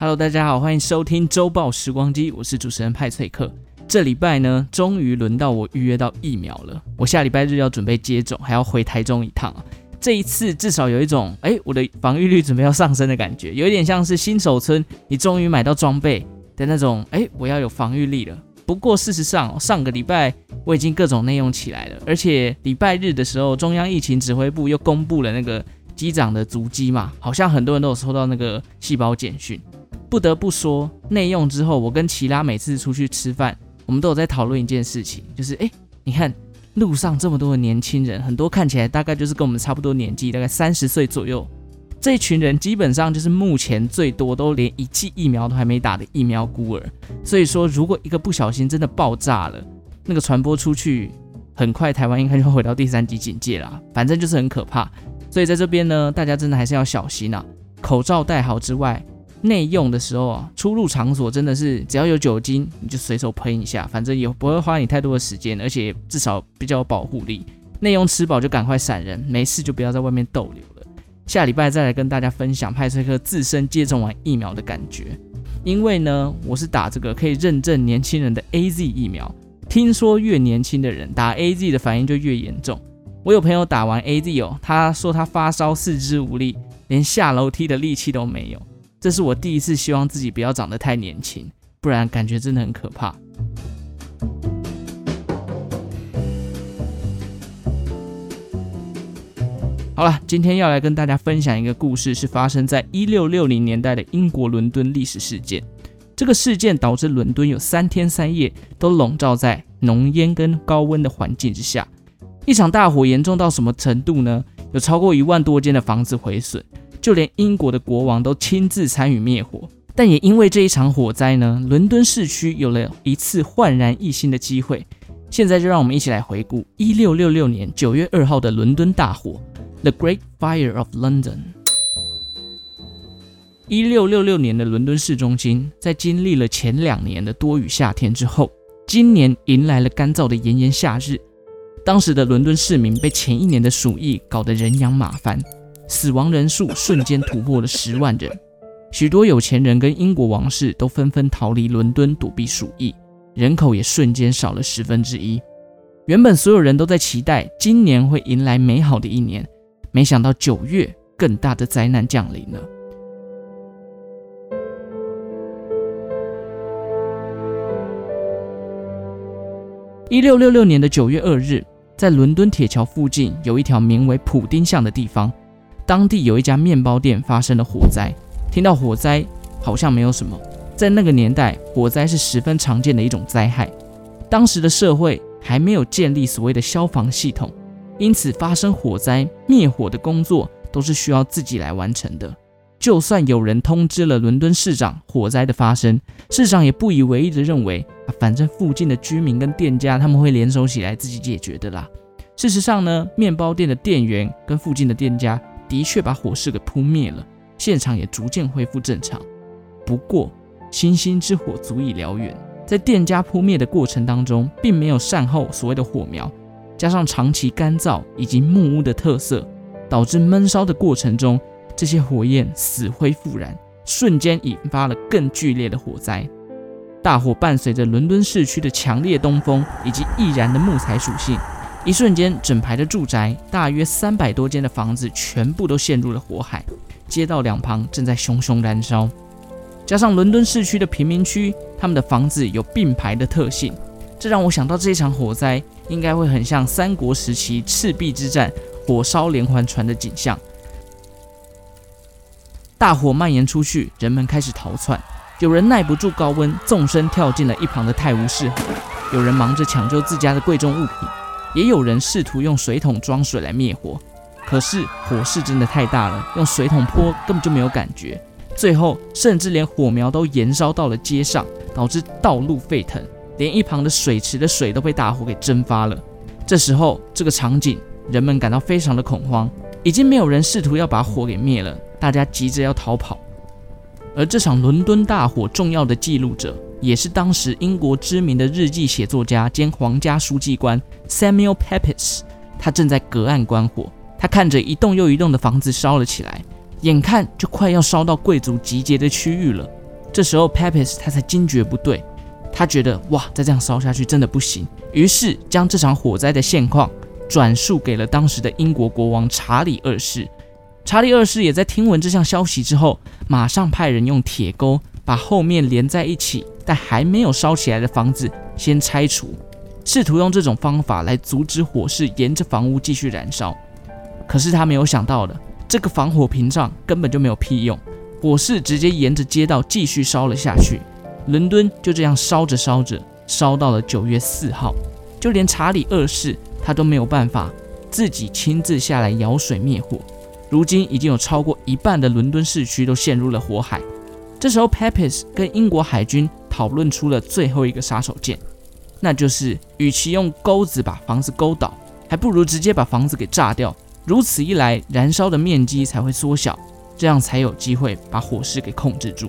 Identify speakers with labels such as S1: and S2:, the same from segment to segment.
S1: Hello，大家好，欢迎收听周报时光机，我是主持人派翠克。这礼拜呢，终于轮到我预约到疫苗了。我下礼拜日要准备接种，还要回台中一趟。这一次至少有一种，哎，我的防御率准备要上升的感觉，有一点像是新手村，你终于买到装备的那种，哎，我要有防御力了。不过事实上，上个礼拜我已经各种内用起来了，而且礼拜日的时候，中央疫情指挥部又公布了那个机长的足迹嘛，好像很多人都有收到那个细胞简讯。不得不说，内用之后，我跟齐拉每次出去吃饭，我们都有在讨论一件事情，就是哎，你看路上这么多的年轻人，很多看起来大概就是跟我们差不多年纪，大概三十岁左右，这群人基本上就是目前最多都连一剂疫苗都还没打的疫苗孤儿。所以说，如果一个不小心真的爆炸了，那个传播出去，很快台湾应该就会回到第三级警戒啦，反正就是很可怕。所以在这边呢，大家真的还是要小心啊，口罩戴好之外。内用的时候啊，出入场所真的是只要有酒精，你就随手喷一下，反正也不会花你太多的时间，而且至少比较有保护力。内用吃饱就赶快闪人，没事就不要在外面逗留了。下礼拜再来跟大家分享派翠克自身接种完疫苗的感觉，因为呢，我是打这个可以认证年轻人的 AZ 疫苗，听说越年轻的人打 AZ 的反应就越严重。我有朋友打完 AZ 哦，他说他发烧、四肢无力，连下楼梯的力气都没有。这是我第一次希望自己不要长得太年轻，不然感觉真的很可怕。好了，今天要来跟大家分享一个故事，是发生在一六六零年代的英国伦敦历史事件。这个事件导致伦敦有三天三夜都笼罩在浓烟跟高温的环境之下。一场大火严重到什么程度呢？有超过一万多间的房子毁损。就连英国的国王都亲自参与灭火，但也因为这一场火灾呢，伦敦市区有了一次焕然一新的机会。现在就让我们一起来回顾一六六六年九月二号的伦敦大火，The Great Fire of London。一六六六年的伦敦市中心，在经历了前两年的多雨夏天之后，今年迎来了干燥的炎炎夏日。当时的伦敦市民被前一年的鼠疫搞得人仰马翻。死亡人数瞬间突破了十万人，许多有钱人跟英国王室都纷纷逃离伦敦躲避鼠疫，人口也瞬间少了十分之一。原本所有人都在期待今年会迎来美好的一年，没想到九月更大的灾难降临了。一六六六年的九月二日，在伦敦铁桥附近有一条名为普丁巷的地方。当地有一家面包店发生了火灾，听到火灾好像没有什么，在那个年代，火灾是十分常见的一种灾害。当时的社会还没有建立所谓的消防系统，因此发生火灾灭火的工作都是需要自己来完成的。就算有人通知了伦敦市长火灾的发生，市长也不以为意的认为，反正附近的居民跟店家他们会联手起来自己解决的啦。事实上呢，面包店的店员跟附近的店家。的确把火势给扑灭了，现场也逐渐恢复正常。不过，星星之火足以燎原，在店家扑灭的过程当中，并没有善后所谓的火苗，加上长期干燥以及木屋的特色，导致闷烧的过程中，这些火焰死灰复燃，瞬间引发了更剧烈的火灾。大火伴随着伦敦市区的强烈东风以及易燃的木材属性。一瞬间，整排的住宅，大约三百多间的房子，全部都陷入了火海。街道两旁正在熊熊燃烧，加上伦敦市区的贫民区，他们的房子有并排的特性，这让我想到这场火灾应该会很像三国时期赤壁之战火烧连环船的景象。大火蔓延出去，人们开始逃窜，有人耐不住高温，纵身跳进了一旁的泰晤士河；有人忙着抢救自家的贵重物品。也有人试图用水桶装水来灭火，可是火势真的太大了，用水桶泼根本就没有感觉。最后，甚至连火苗都延烧到了街上，导致道路沸腾，连一旁的水池的水都被大火给蒸发了。这时候，这个场景，人们感到非常的恐慌，已经没有人试图要把火给灭了，大家急着要逃跑。而这场伦敦大火重要的记录者，也是当时英国知名的日记写作家兼皇家书记官 Samuel Pepys，他正在隔岸观火，他看着一栋又一栋的房子烧了起来，眼看就快要烧到贵族集结的区域了。这时候 Pepys 他才惊觉不对，他觉得哇，再这样烧下去真的不行，于是将这场火灾的现况转述给了当时的英国国王查理二世。查理二世也在听闻这项消息之后，马上派人用铁钩把后面连在一起但还没有烧起来的房子先拆除，试图用这种方法来阻止火势沿着房屋继续燃烧。可是他没有想到的，这个防火屏障根本就没有屁用，火势直接沿着街道继续烧了下去。伦敦就这样烧着烧着，烧到了九月四号，就连查理二世他都没有办法自己亲自下来舀水灭火。如今已经有超过一半的伦敦市区都陷入了火海。这时候，Pepys 跟英国海军讨论出了最后一个杀手锏，那就是与其用钩子把房子勾倒，还不如直接把房子给炸掉。如此一来，燃烧的面积才会缩小，这样才有机会把火势给控制住。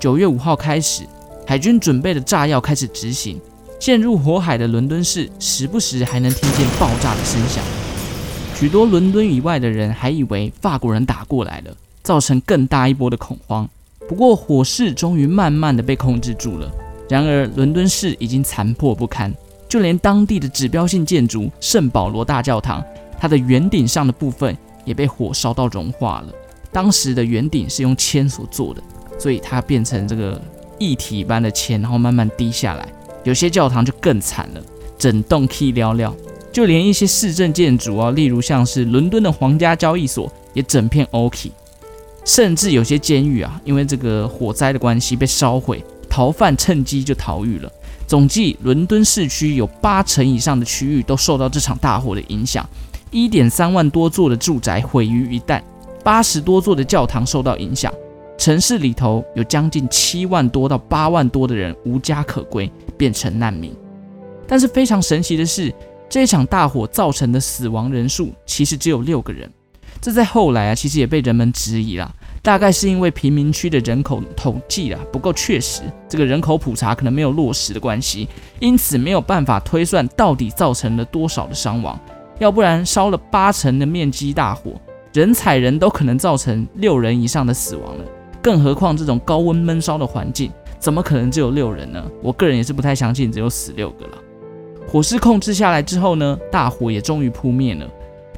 S1: 九月五号开始，海军准备的炸药开始执行。陷入火海的伦敦市，时不时还能听见爆炸的声响。许多伦敦以外的人还以为法国人打过来了，造成更大一波的恐慌。不过火势终于慢慢的被控制住了。然而伦敦市已经残破不堪，就连当地的指标性建筑圣保罗大教堂，它的圆顶上的部分也被火烧到融化了。当时的圆顶是用铅所做的，所以它变成这个液体般的铅，然后慢慢滴下来。有些教堂就更惨了，整栋气寥寥。就连一些市政建筑啊，例如像是伦敦的皇家交易所，也整片 ok。甚至有些监狱啊，因为这个火灾的关系被烧毁，逃犯趁机就逃狱了。总计，伦敦市区有八成以上的区域都受到这场大火的影响，一点三万多座的住宅毁于一旦，八十多座的教堂受到影响。城市里头有将近七万多到八万多的人无家可归，变成难民。但是非常神奇的是，这场大火造成的死亡人数其实只有六个人，这在后来啊，其实也被人们质疑了。大概是因为贫民区的人口统计啊不够确实，这个人口普查可能没有落实的关系，因此没有办法推算到底造成了多少的伤亡。要不然烧了八成的面积大火，人踩人都可能造成六人以上的死亡了，更何况这种高温闷烧的环境，怎么可能只有六人呢？我个人也是不太相信只有死六个了。火势控制下来之后呢，大火也终于扑灭了。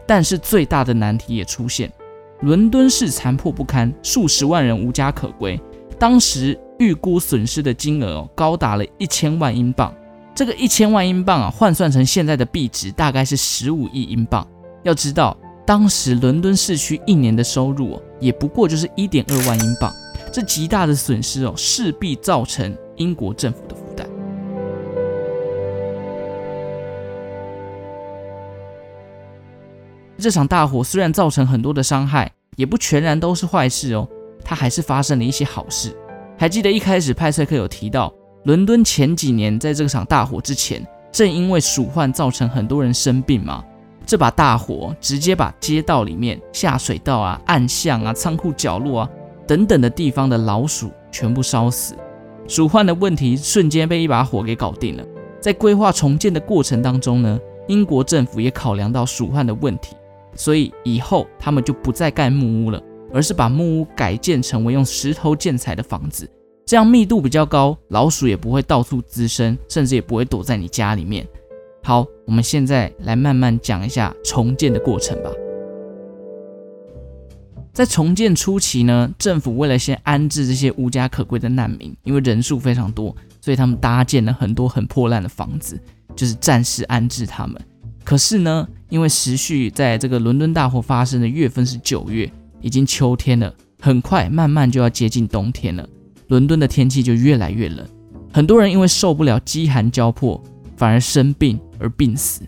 S1: 但是最大的难题也出现，伦敦市残破不堪，数十万人无家可归。当时预估损失的金额哦，高达了一千万英镑。这个一千万英镑啊，换算成现在的币值，大概是十五亿英镑。要知道，当时伦敦市区一年的收入哦，也不过就是一点二万英镑。这极大的损失哦，势必造成英国政府这场大火虽然造成很多的伤害，也不全然都是坏事哦。它还是发生了一些好事。还记得一开始派翠克有提到，伦敦前几年在这场大火之前，正因为鼠患造成很多人生病吗？这把大火直接把街道里面、下水道啊、暗巷啊、仓库角落啊等等的地方的老鼠全部烧死，鼠患的问题瞬间被一把火给搞定了。在规划重建的过程当中呢，英国政府也考量到鼠患的问题。所以以后他们就不再盖木屋了，而是把木屋改建成为用石头建材的房子，这样密度比较高，老鼠也不会到处滋生，甚至也不会躲在你家里面。好，我们现在来慢慢讲一下重建的过程吧。在重建初期呢，政府为了先安置这些无家可归的难民，因为人数非常多，所以他们搭建了很多很破烂的房子，就是暂时安置他们。可是呢，因为时序在这个伦敦大火发生的月份是九月，已经秋天了，很快慢慢就要接近冬天了，伦敦的天气就越来越冷，很多人因为受不了饥寒交迫，反而生病而病死。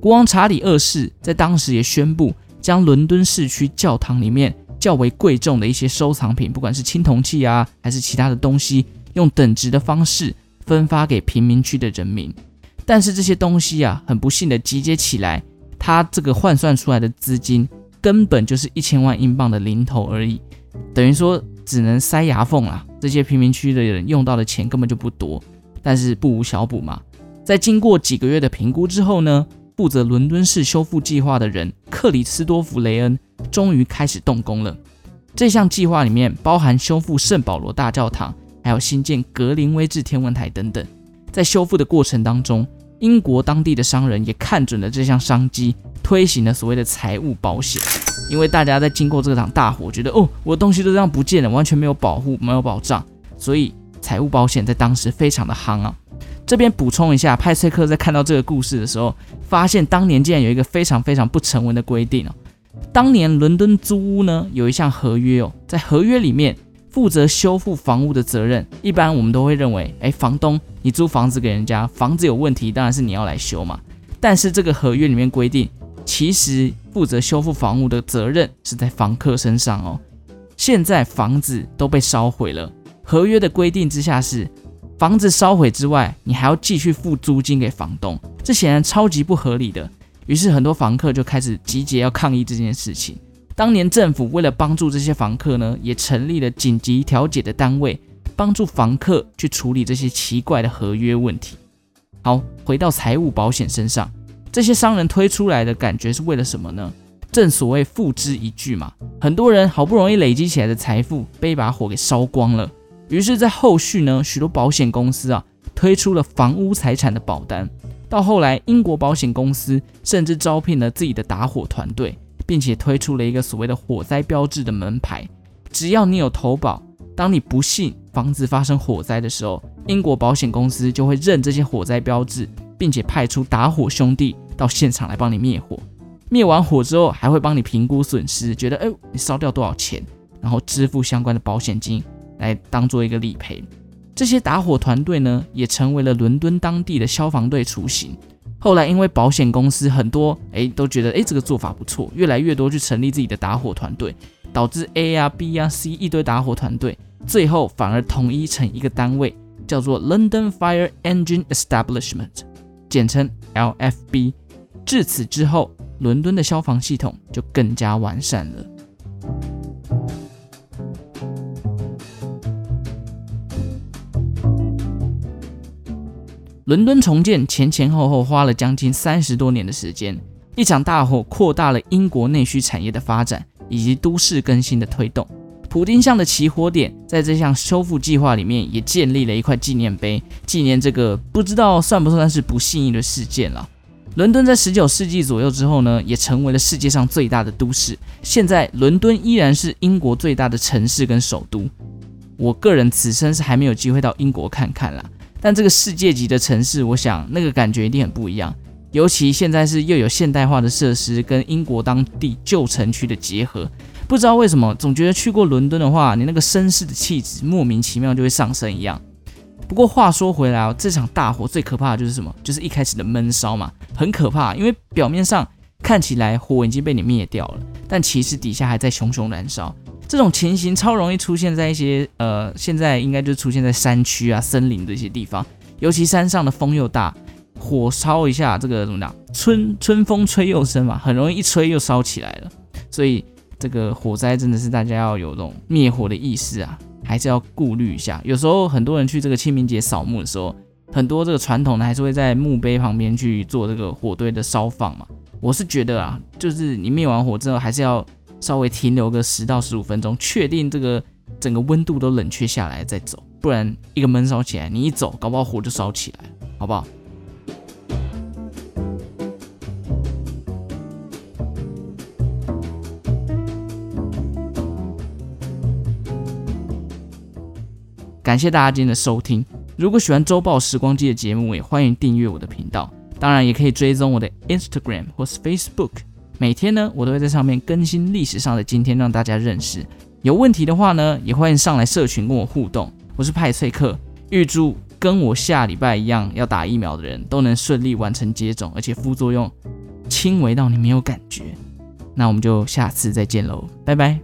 S1: 国王查理二世在当时也宣布，将伦敦市区教堂里面较为贵重的一些收藏品，不管是青铜器啊，还是其他的东西，用等值的方式分发给贫民区的人民。但是这些东西啊，很不幸的集结起来，它这个换算出来的资金根本就是一千万英镑的零头而已，等于说只能塞牙缝啦。这些贫民区的人用到的钱根本就不多，但是不无小补嘛。在经过几个月的评估之后呢，负责伦敦市修复计划的人克里斯多夫·雷恩终于开始动工了。这项计划里面包含修复圣保罗大教堂，还有新建格林威治天文台等等。在修复的过程当中，英国当地的商人也看准了这项商机，推行了所谓的财务保险。因为大家在经过这场大火，觉得哦，我的东西都这样不见了，完全没有保护，没有保障，所以财务保险在当时非常的夯啊。这边补充一下，派翠克在看到这个故事的时候，发现当年竟然有一个非常非常不成文的规定哦。当年伦敦租屋呢，有一项合约哦，在合约里面，负责修复房屋的责任，一般我们都会认为，哎，房东你租房子给人家，房子有问题，当然是你要来修嘛。但是这个合约里面规定，其实负责修复房屋的责任是在房客身上哦。现在房子都被烧毁了，合约的规定之下是，房子烧毁之外，你还要继续付租金给房东，这显然超级不合理的。于是很多房客就开始集结要抗议这件事情。当年政府为了帮助这些房客呢，也成立了紧急调解的单位，帮助房客去处理这些奇怪的合约问题。好，回到财务保险身上，这些商人推出来的感觉是为了什么呢？正所谓付之一炬嘛，很多人好不容易累积起来的财富被一把火给烧光了。于是，在后续呢，许多保险公司啊推出了房屋财产的保单。到后来，英国保险公司甚至招聘了自己的打火团队，并且推出了一个所谓的火灾标志的门牌。只要你有投保，当你不幸房子发生火灾的时候，英国保险公司就会认这些火灾标志，并且派出打火兄弟到现场来帮你灭火。灭完火之后，还会帮你评估损失，觉得哎，你烧掉多少钱，然后支付相关的保险金来当做一个理赔。这些打火团队呢，也成为了伦敦当地的消防队雏形。后来，因为保险公司很多，哎，都觉得哎这个做法不错，越来越多去成立自己的打火团队，导致 A 啊、B 啊、C 一堆打火团队，最后反而统一成一个单位，叫做 London Fire Engine Establishment，简称 LFB。至此之后，伦敦的消防系统就更加完善了。伦敦重建前前后后花了将近三十多年的时间，一场大火扩大了英国内需产业的发展以及都市更新的推动。普丁巷的起火点在这项修复计划里面也建立了一块纪念碑，纪念这个不知道算不算是不幸运的事件了。伦敦在十九世纪左右之后呢，也成为了世界上最大的都市。现在伦敦依然是英国最大的城市跟首都。我个人此生是还没有机会到英国看看啦。但这个世界级的城市，我想那个感觉一定很不一样。尤其现在是又有现代化的设施跟英国当地旧城区的结合，不知道为什么总觉得去过伦敦的话，你那个绅士的气质莫名其妙就会上升一样。不过话说回来哦，这场大火最可怕的就是什么？就是一开始的闷烧嘛，很可怕。因为表面上看起来火已经被你灭掉了，但其实底下还在熊熊燃烧。这种情形超容易出现在一些呃，现在应该就出现在山区啊、森林这些地方，尤其山上的风又大，火烧一下，这个怎么讲？春春风吹又生嘛，很容易一吹又烧起来了。所以这个火灾真的是大家要有这种灭火的意识啊，还是要顾虑一下。有时候很多人去这个清明节扫墓的时候，很多这个传统呢还是会在墓碑旁边去做这个火堆的烧放嘛。我是觉得啊，就是你灭完火之后还是要。稍微停留个十到十五分钟，确定这个整个温度都冷却下来再走，不然一个闷烧起来，你一走，搞不好火就烧起来，好不好？感谢大家今天的收听，如果喜欢周报时光机的节目，也欢迎订阅我的频道，当然也可以追踪我的 Instagram 或是 Facebook。每天呢，我都会在上面更新历史上的今天，让大家认识。有问题的话呢，也欢迎上来社群跟我互动。我是派翠克，预祝跟我下礼拜一样要打疫苗的人都能顺利完成接种，而且副作用轻微到你没有感觉。那我们就下次再见喽，拜拜。